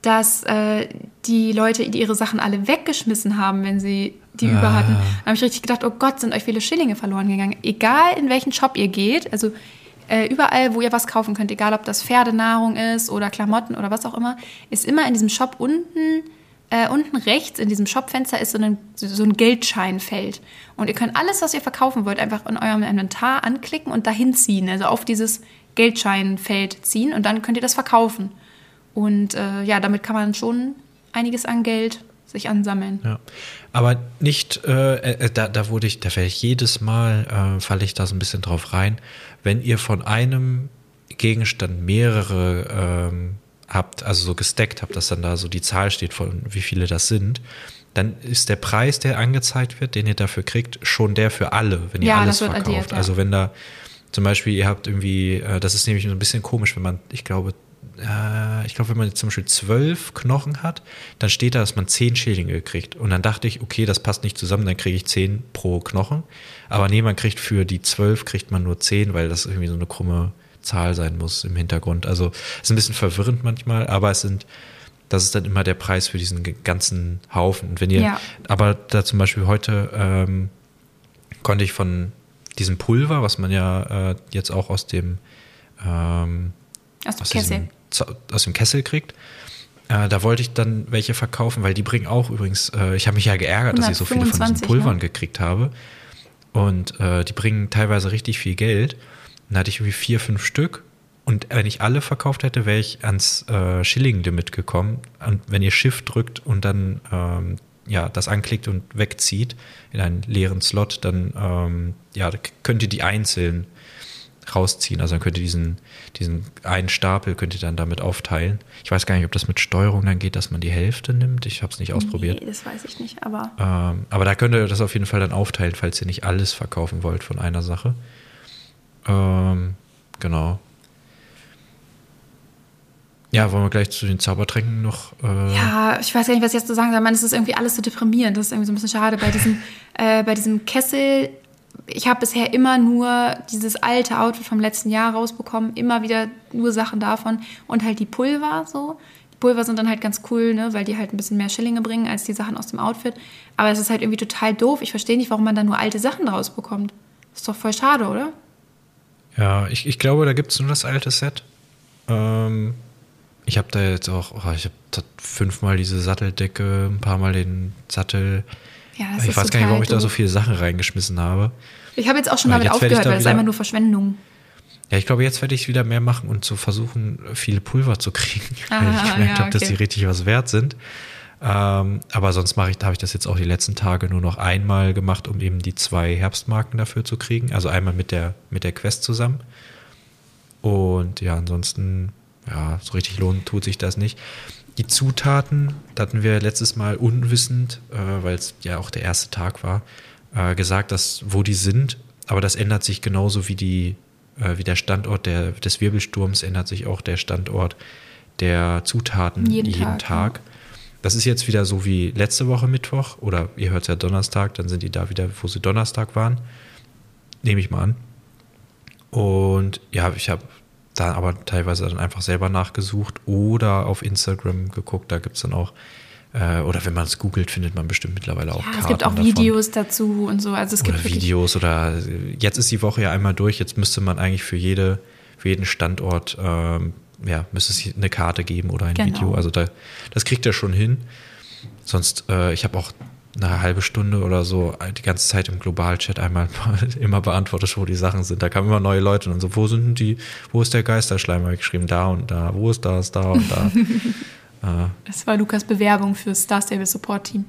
dass äh, die Leute ihre Sachen alle weggeschmissen haben, wenn sie die über hatten. Da habe ich richtig gedacht, oh Gott, sind euch viele Schillinge verloren gegangen. Egal in welchen Shop ihr geht, also äh, überall, wo ihr was kaufen könnt, egal ob das Pferdenahrung ist oder Klamotten oder was auch immer, ist immer in diesem Shop unten, äh, unten rechts in diesem Shopfenster ist so ein, so ein Geldscheinfeld. Und ihr könnt alles, was ihr verkaufen wollt, einfach in eurem Inventar anklicken und dahin ziehen, also auf dieses Geldscheinfeld ziehen und dann könnt ihr das verkaufen. Und äh, ja, damit kann man schon einiges an Geld sich ansammeln. Ja, aber nicht, äh, äh, da, da wurde ich, da werde ich jedes Mal, äh, falle ich da so ein bisschen drauf rein, wenn ihr von einem Gegenstand mehrere ähm, habt, also so gestackt habt, dass dann da so die Zahl steht, von wie viele das sind, dann ist der Preis, der angezeigt wird, den ihr dafür kriegt, schon der für alle, wenn ihr Ja, alles das wird verkauft. addiert, ja. Also wenn da Zum Beispiel, ihr habt irgendwie, äh, das ist nämlich so ein bisschen komisch, wenn man, ich glaube, äh, ich glaube, wenn man jetzt zum Beispiel zwölf Knochen hat, dann steht da, dass man zehn Schädlinge kriegt. Und dann dachte ich, okay, das passt nicht zusammen, dann kriege ich zehn pro Knochen. Aber nee, man kriegt für die zwölf kriegt man nur zehn, weil das irgendwie so eine krumme Zahl sein muss im Hintergrund. Also ist ein bisschen verwirrend manchmal, aber es sind, das ist dann immer der Preis für diesen ganzen Haufen. Und wenn ihr, ja. aber da zum Beispiel heute ähm, konnte ich von diesem Pulver, was man ja äh, jetzt auch aus dem ähm, aus, aus, Kessel. Diesem, aus dem Kessel kriegt, äh, da wollte ich dann welche verkaufen, weil die bringen auch übrigens, äh, ich habe mich ja geärgert, dass ich so viele von diesen Pulvern ne? gekriegt habe. Und äh, die bringen teilweise richtig viel Geld. Dann hatte ich irgendwie vier, fünf Stück. Und wenn ich alle verkauft hätte, wäre ich ans äh, Schilling-Limit gekommen. Und wenn ihr Shift drückt und dann ähm, ja, das anklickt und wegzieht in einen leeren Slot, dann ähm, ja, könnt ihr die einzeln rausziehen. Also dann könnt ihr diesen, diesen einen Stapel könnt ihr dann damit aufteilen. Ich weiß gar nicht, ob das mit Steuerung dann geht, dass man die Hälfte nimmt. Ich habe es nicht ausprobiert. Nee, das weiß ich nicht, aber. Ähm, aber da könnt ihr das auf jeden Fall dann aufteilen, falls ihr nicht alles verkaufen wollt von einer Sache. Ähm, genau. Ja, wollen wir gleich zu den Zaubertränken noch. Äh ja, ich weiß gar nicht, was ich jetzt zu sagen soll. Man, es ist irgendwie alles so deprimierend. Das ist irgendwie so ein bisschen schade. Bei diesem, äh, bei diesem Kessel ich habe bisher immer nur dieses alte Outfit vom letzten Jahr rausbekommen, immer wieder nur Sachen davon und halt die Pulver so. Die Pulver sind dann halt ganz cool, ne, weil die halt ein bisschen mehr Schillinge bringen als die Sachen aus dem Outfit. Aber es ist halt irgendwie total doof. Ich verstehe nicht, warum man da nur alte Sachen draus bekommt. Ist doch voll schade, oder? Ja, ich, ich glaube, da gibt es nur das alte Set. Ähm, ich habe da jetzt auch, oh, ich habe fünfmal diese Satteldecke, ein paar Mal den Sattel ja, das ich ist weiß gar nicht, warum ich da so viele Sachen reingeschmissen habe. Ich habe jetzt auch schon damit aufgehört, weil es einfach nur Verschwendung. Ja, ich glaube, jetzt werde ich wieder mehr machen und zu versuchen, viele Pulver zu kriegen, ah, weil ich gemerkt ja, habe, okay. dass die richtig was wert sind. Ähm, aber sonst mache ich, habe ich das jetzt auch die letzten Tage nur noch einmal gemacht, um eben die zwei Herbstmarken dafür zu kriegen. Also einmal mit der, mit der Quest zusammen. Und ja, ansonsten, ja, so richtig lohnen tut sich das nicht. Die Zutaten, da hatten wir letztes Mal unwissend, äh, weil es ja auch der erste Tag war, äh, gesagt, dass wo die sind, aber das ändert sich genauso wie die, äh, wie der Standort der, des Wirbelsturms ändert sich auch der Standort der Zutaten jeden, jeden Tag. Tag. Das ist jetzt wieder so wie letzte Woche Mittwoch oder ihr hört es ja Donnerstag, dann sind die da wieder, wo sie Donnerstag waren. Nehme ich mal an. Und ja, ich habe da aber teilweise dann einfach selber nachgesucht oder auf Instagram geguckt. Da gibt es dann auch, äh, oder wenn man es googelt, findet man bestimmt mittlerweile auch. Ja, Karten es gibt auch davon. Videos dazu und so. Also es oder Videos oder jetzt ist die Woche ja einmal durch. Jetzt müsste man eigentlich für jede, für jeden Standort ähm, ja, müsste es eine Karte geben oder ein genau. Video. Also da, das kriegt er schon hin. Sonst, äh, ich habe auch eine halbe Stunde oder so die ganze Zeit im Globalchat einmal immer beantwortet, wo die Sachen sind. Da kamen immer neue Leute und so, wo sind die, wo ist der Geisterschleim? Habe ich geschrieben, da und da, wo ist das, da und da. äh, das war Lukas Bewerbung für Star Stable Support Team.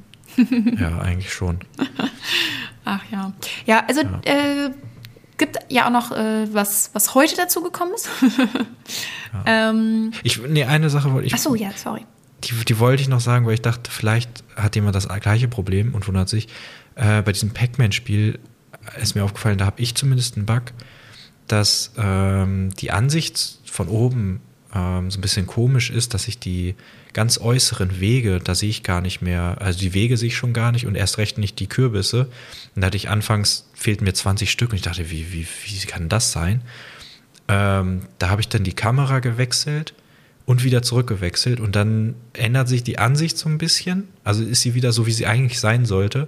ja, eigentlich schon. Ach ja. Ja, also ja. Äh, gibt ja auch noch äh, was, was heute dazu gekommen ist. ja. ähm, ich, nee, eine Sache wollte ich. Ach so, ja, sorry die, die wollte ich noch sagen, weil ich dachte, vielleicht hat jemand das gleiche Problem und wundert sich. Äh, bei diesem Pac-Man-Spiel ist mir aufgefallen, da habe ich zumindest einen Bug, dass ähm, die Ansicht von oben ähm, so ein bisschen komisch ist, dass ich die ganz äußeren Wege, da sehe ich gar nicht mehr, also die Wege sehe ich schon gar nicht und erst recht nicht die Kürbisse. Und da hatte ich anfangs, fehlten mir 20 Stück und ich dachte, wie, wie, wie kann das sein? Ähm, da habe ich dann die Kamera gewechselt und wieder zurückgewechselt und dann ändert sich die Ansicht so ein bisschen. Also ist sie wieder so, wie sie eigentlich sein sollte.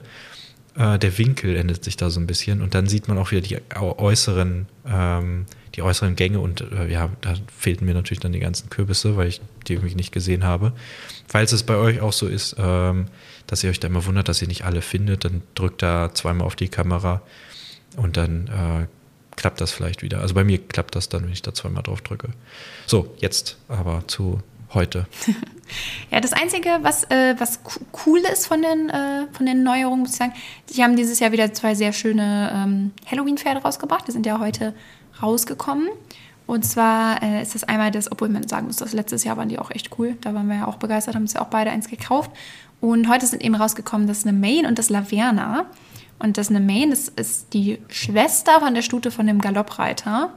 Äh, der Winkel ändert sich da so ein bisschen und dann sieht man auch wieder die äußeren, ähm, die äußeren Gänge und äh, ja, da fehlten mir natürlich dann die ganzen Kürbisse, weil ich die irgendwie nicht gesehen habe. Falls es bei euch auch so ist, ähm, dass ihr euch da immer wundert, dass ihr nicht alle findet, dann drückt da zweimal auf die Kamera und dann äh, klappt das vielleicht wieder. Also bei mir klappt das dann, wenn ich da zweimal drauf drücke. So, jetzt aber zu heute. ja, das Einzige, was, äh, was cool ist von den, äh, von den Neuerungen, muss ich sagen, sie haben dieses Jahr wieder zwei sehr schöne ähm, Halloween-Pferde rausgebracht. Die sind ja heute rausgekommen. Und zwar äh, ist das einmal das, obwohl man sagen muss, das letztes Jahr waren die auch echt cool. Da waren wir ja auch begeistert, haben uns ja auch beide eins gekauft. Und heute sind eben rausgekommen das Main und das Laverna. Und das eine Main, das ist die Schwester von der Stute von dem Galoppreiter.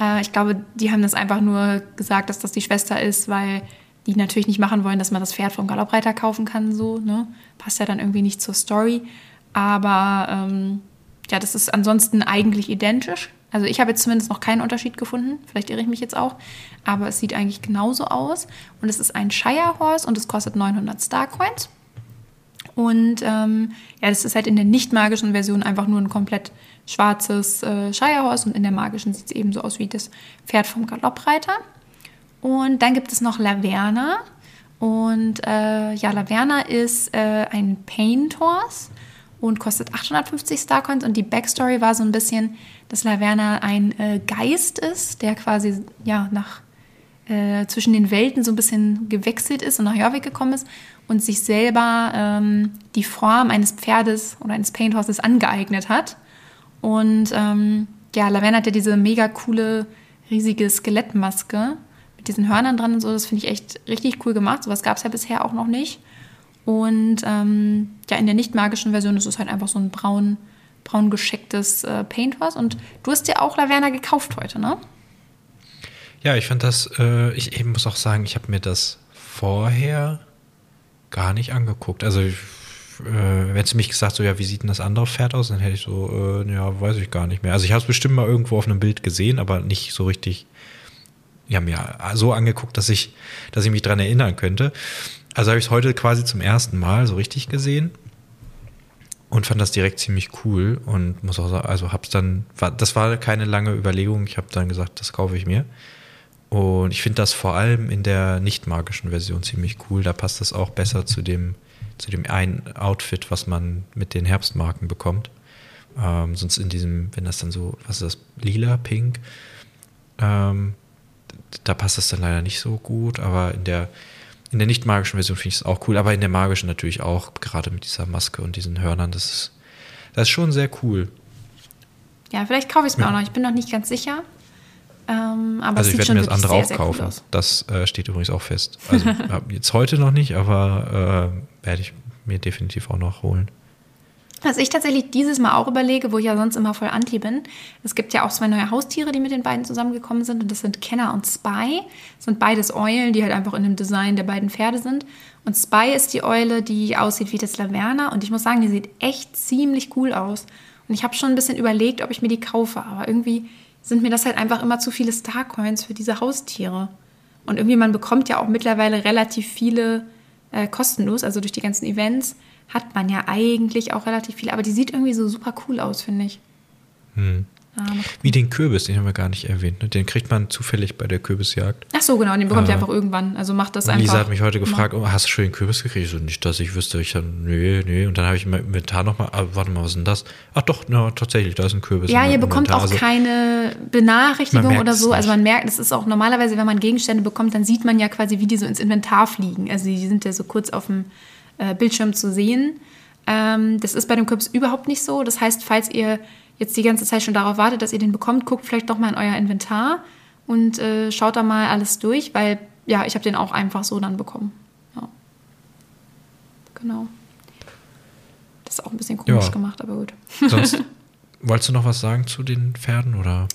Äh, ich glaube, die haben das einfach nur gesagt, dass das die Schwester ist, weil die natürlich nicht machen wollen, dass man das Pferd vom Galoppreiter kaufen kann. So, ne? Passt ja dann irgendwie nicht zur Story. Aber ähm, ja, das ist ansonsten eigentlich identisch. Also ich habe jetzt zumindest noch keinen Unterschied gefunden. Vielleicht irre ich mich jetzt auch. Aber es sieht eigentlich genauso aus. Und es ist ein Shire Horse und es kostet 900 Star Coins. Und ähm, ja, das ist halt in der nicht magischen Version einfach nur ein komplett schwarzes äh, Shire Horse und in der magischen sieht es eben so aus wie das Pferd vom Galoppreiter. Und dann gibt es noch Laverna. Und äh, ja, Laverna ist äh, ein Paint Horse und kostet 850 Starcoins. Und die Backstory war so ein bisschen, dass Laverna ein äh, Geist ist, der quasi ja nach äh, zwischen den Welten so ein bisschen gewechselt ist und nach Jorvik gekommen ist und sich selber ähm, die Form eines Pferdes oder eines Paint Horses angeeignet hat. Und ähm, ja, Laverna hat ja diese mega coole, riesige Skelettmaske mit diesen Hörnern dran und so. Das finde ich echt richtig cool gemacht. Sowas gab es ja bisher auch noch nicht. Und ähm, ja, in der nicht magischen Version ist es halt einfach so ein braun, braun geschecktes äh, Paintwas. Und du hast dir auch Laverna gekauft heute, ne? Ja, ich fand das, äh, ich eben muss auch sagen, ich habe mir das vorher gar nicht angeguckt. Also, ich, äh, wenn du mich gesagt so, ja, wie sieht denn das andere Pferd aus, dann hätte ich so, äh, ja, weiß ich gar nicht mehr. Also, ich habe es bestimmt mal irgendwo auf einem Bild gesehen, aber nicht so richtig, ja, mir so angeguckt, dass ich, dass ich mich dran erinnern könnte. Also habe ich es heute quasi zum ersten Mal so richtig gesehen und fand das direkt ziemlich cool und muss auch sagen, also hab's dann, war, das war keine lange Überlegung, ich habe dann gesagt, das kaufe ich mir. Und ich finde das vor allem in der nicht magischen Version ziemlich cool. Da passt das auch besser zu dem, zu dem einen Outfit, was man mit den Herbstmarken bekommt. Ähm, sonst in diesem, wenn das dann so, was ist das, lila, pink, ähm, da passt das dann leider nicht so gut, aber in der in der nicht magischen Version finde ich es auch cool, aber in der magischen natürlich auch, gerade mit dieser Maske und diesen Hörnern. Das ist, das ist schon sehr cool. Ja, vielleicht kaufe ich es mir ja. auch noch. Ich bin noch nicht ganz sicher. Ähm, aber also ich werde mir das andere sehr, auch kaufen. Cool das äh, steht übrigens auch fest. Also jetzt heute noch nicht, aber äh, werde ich mir definitiv auch noch holen. Was ich tatsächlich dieses Mal auch überlege, wo ich ja sonst immer voll anti bin. Es gibt ja auch zwei neue Haustiere, die mit den beiden zusammengekommen sind. Und das sind Kenner und Spy. Das sind beides Eulen, die halt einfach in dem Design der beiden Pferde sind. Und Spy ist die Eule, die aussieht wie das Laverna. Und ich muss sagen, die sieht echt ziemlich cool aus. Und ich habe schon ein bisschen überlegt, ob ich mir die kaufe. Aber irgendwie sind mir das halt einfach immer zu viele Starcoins für diese Haustiere. Und irgendwie, man bekommt ja auch mittlerweile relativ viele äh, kostenlos, also durch die ganzen Events hat man ja eigentlich auch relativ viel. Aber die sieht irgendwie so super cool aus, finde ich. Hm. Ah, Wie den Kürbis, den haben wir gar nicht erwähnt. Ne? Den kriegt man zufällig bei der Kürbisjagd. Ach so, genau, den bekommt äh, ihr einfach irgendwann. Also macht das einfach. Lisa hat mich heute gefragt, oh, hast du schon den Kürbis gekriegt? So nicht, dass ich wüsste. Ich dann, nee, nee. Und dann habe ich im Inventar nochmal, ah, warte mal, was ist denn das? Ach doch, na, tatsächlich, da ist ein Kürbis. Ja, ihr bekommt auch also, keine Benachrichtigung oder so. Also man merkt, es ist auch normalerweise, wenn man Gegenstände bekommt, dann sieht man ja quasi, wie die so ins Inventar fliegen. Also die sind ja so kurz auf dem äh, Bildschirm zu sehen. Ähm, das ist bei dem Kürbis überhaupt nicht so. Das heißt, falls ihr jetzt die ganze Zeit schon darauf wartet, dass ihr den bekommt, guckt vielleicht doch mal in euer Inventar und äh, schaut da mal alles durch, weil ja, ich habe den auch einfach so dann bekommen. Ja. Genau. Das ist auch ein bisschen komisch ja. gemacht, aber gut. Sonst, wolltest du noch was sagen zu den Pferden oder?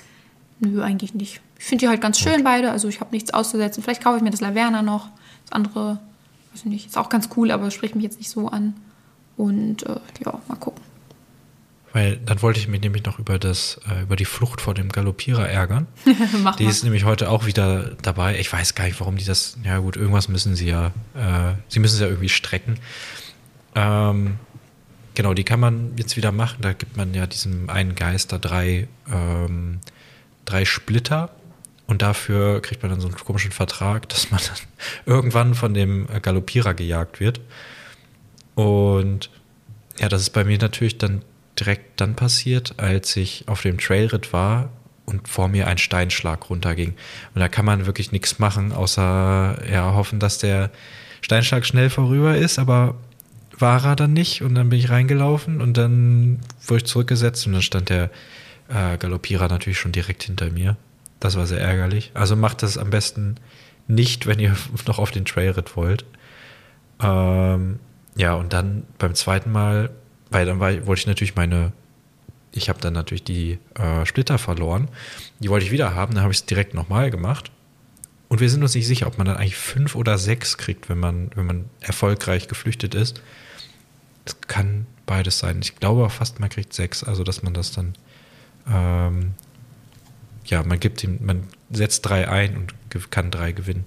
Nö, eigentlich nicht. Ich finde die halt ganz schön gut. beide, also ich habe nichts auszusetzen. Vielleicht kaufe ich mir das Laverna noch. Das andere, weiß ich nicht, ist auch ganz cool, aber spricht mich jetzt nicht so an. Und äh, ja, mal gucken. Weil dann wollte ich mich nämlich noch über das, äh, über die Flucht vor dem Galoppierer ärgern. Mach die mal. ist nämlich heute auch wieder dabei. Ich weiß gar nicht, warum die das. Ja gut, irgendwas müssen sie ja. Äh, sie müssen es ja irgendwie strecken. Ähm, genau, die kann man jetzt wieder machen. Da gibt man ja diesem einen Geister drei, ähm, drei Splitter. Und dafür kriegt man dann so einen komischen Vertrag, dass man dann irgendwann von dem Galoppierer gejagt wird. Und ja, das ist bei mir natürlich dann direkt dann passiert, als ich auf dem Trailritt war und vor mir ein Steinschlag runterging. Und da kann man wirklich nichts machen, außer ja, hoffen, dass der Steinschlag schnell vorüber ist, aber war er dann nicht und dann bin ich reingelaufen und dann wurde ich zurückgesetzt und dann stand der äh, Galoppierer natürlich schon direkt hinter mir. Das war sehr ärgerlich. Also macht das am besten nicht, wenn ihr noch auf den Trailritt wollt. Ähm, ja, und dann beim zweiten Mal weil dann war, wollte ich natürlich meine, ich habe dann natürlich die äh, Splitter verloren. Die wollte ich wieder haben, dann habe ich es direkt nochmal gemacht. Und wir sind uns nicht sicher, ob man dann eigentlich fünf oder sechs kriegt, wenn man, wenn man erfolgreich geflüchtet ist. Das kann beides sein. Ich glaube fast, man kriegt sechs, also dass man das dann, ähm, ja, man gibt ihm, man setzt drei ein und kann drei gewinnen.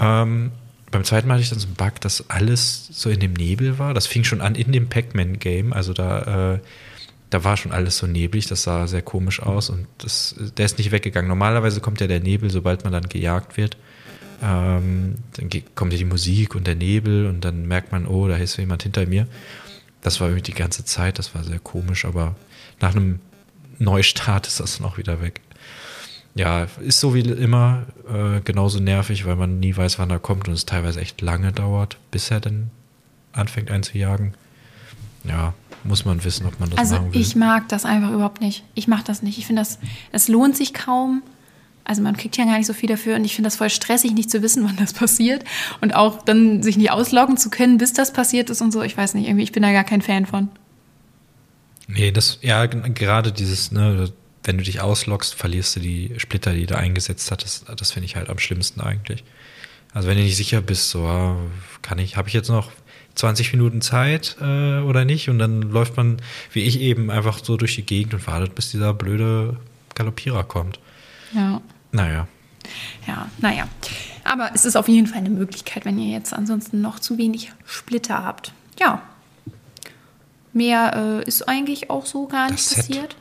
Ähm, beim zweiten Mal hatte ich dann so einen Bug, dass alles so in dem Nebel war. Das fing schon an in dem Pac-Man-Game. Also da, äh, da war schon alles so neblig. Das sah sehr komisch aus und das, der ist nicht weggegangen. Normalerweise kommt ja der Nebel, sobald man dann gejagt wird. Ähm, dann kommt ja die Musik und der Nebel und dann merkt man, oh, da ist jemand hinter mir. Das war irgendwie die ganze Zeit. Das war sehr komisch, aber nach einem Neustart ist das dann auch wieder weg ja, ist so wie immer äh, genauso nervig, weil man nie weiß, wann er kommt und es teilweise echt lange dauert, bis er dann anfängt einzujagen. Ja, muss man wissen, ob man das also machen will. ich mag das einfach überhaupt nicht. Ich mache das nicht. Ich finde das, es lohnt sich kaum. Also man kriegt ja gar nicht so viel dafür und ich finde das voll stressig, nicht zu wissen, wann das passiert und auch dann sich nie ausloggen zu können, bis das passiert ist und so. Ich weiß nicht, irgendwie, ich bin da gar kein Fan von. Nee, das, ja, gerade dieses, ne, wenn du dich ausloggst, verlierst du die Splitter, die du eingesetzt hattest. Das finde ich halt am schlimmsten eigentlich. Also wenn du nicht sicher bist, so ah, kann ich, habe ich jetzt noch 20 Minuten Zeit äh, oder nicht? Und dann läuft man, wie ich eben, einfach so durch die Gegend und wartet, bis dieser blöde Galoppierer kommt. Ja. Naja. Ja, naja. Aber es ist auf jeden Fall eine Möglichkeit, wenn ihr jetzt ansonsten noch zu wenig Splitter habt. Ja. Mehr äh, ist eigentlich auch so gar nicht Das passiert.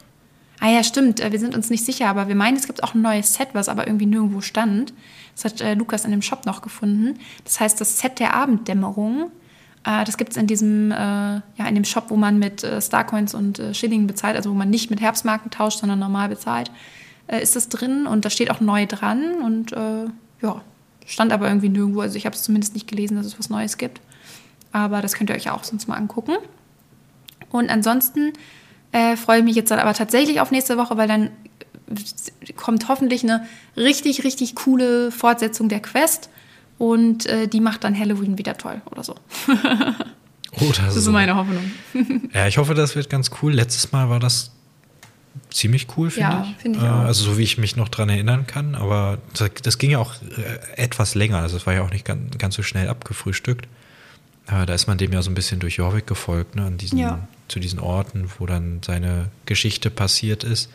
Ah ja, stimmt. äh, Wir sind uns nicht sicher, aber wir meinen, es gibt auch ein neues Set, was aber irgendwie nirgendwo stand. Das hat äh, Lukas in dem Shop noch gefunden. Das heißt, das Set der Abenddämmerung. Äh, das gibt es in diesem, äh, ja, in dem Shop, wo man mit äh, Starcoins und äh, Schillingen bezahlt, also wo man nicht mit Herbstmarken tauscht, sondern normal bezahlt, ist das drin und da steht auch neu dran und ja, stand aber irgendwie nirgendwo. Also ich habe es zumindest nicht gelesen, dass es was Neues gibt. Aber das könnt ihr euch auch sonst mal angucken. Und ansonsten äh, freue ich mich jetzt dann aber tatsächlich auf nächste Woche, weil dann kommt hoffentlich eine richtig, richtig coole Fortsetzung der Quest und äh, die macht dann Halloween wieder toll oder so. Oh, das, ist so meine Hoffnung. Ja, ich hoffe, das wird ganz cool. Letztes Mal war das ziemlich cool, finde Ja, ich. finde ich Äh, auch. Also so wie ich mich noch dran erinnern kann, aber das, das ging ja auch äh, etwas länger. Also es war ja auch nicht ganz, ganz so schnell abgefrühstückt. Da ist man dem ja so ein bisschen durch Jorvik gefolgt, ne, an diesen, Ja. zu diesen Orten, wo dann seine Geschichte passiert ist,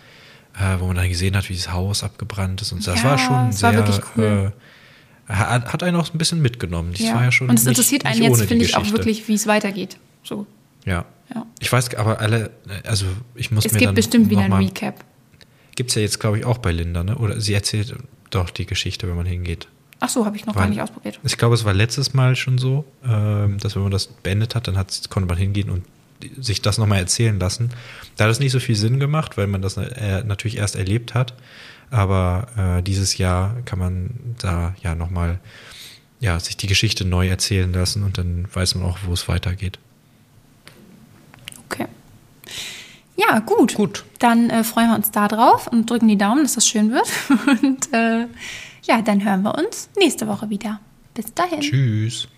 äh, wo man dann gesehen hat, wie das Haus abgebrannt ist und. Das Ja, war schon es war sehr, wirklich cool. äh, hat, hat einen auch ein bisschen mitgenommen. Das war ja schon und es nicht- interessiert nicht einen jetzt, ohne die finde ich, auch wirklich, wie es weitergeht. So, Ja. ja. Ich weiß aber alle, also ich muss Es mir gibt dann bestimmt wieder ein Recap. Gibt's ja jetzt, glaube ich, auch bei Linda, ne? Oder sie erzählt doch die Geschichte, wenn man hingeht. Ach so, habe ich noch Weil- gar nicht ausprobiert. Ich glaube, es war letztes Mal schon so, ähm, dass wenn man das beendet hat, dann konnte man hingehen und sich das nochmal erzählen lassen. Da hat es nicht so viel Sinn gemacht, weil man das äh, natürlich erst erlebt hat. Aber äh, dieses Jahr kann man da ja nochmal ja, sich die Geschichte neu erzählen lassen und dann weiß man auch, wo es weitergeht. Okay. Ja, gut. Gut. Dann äh, freuen wir uns da drauf und drücken die Daumen, dass das schön wird. Und äh, ja, dann hören wir uns nächste Woche wieder. Bis dahin. Tschüss.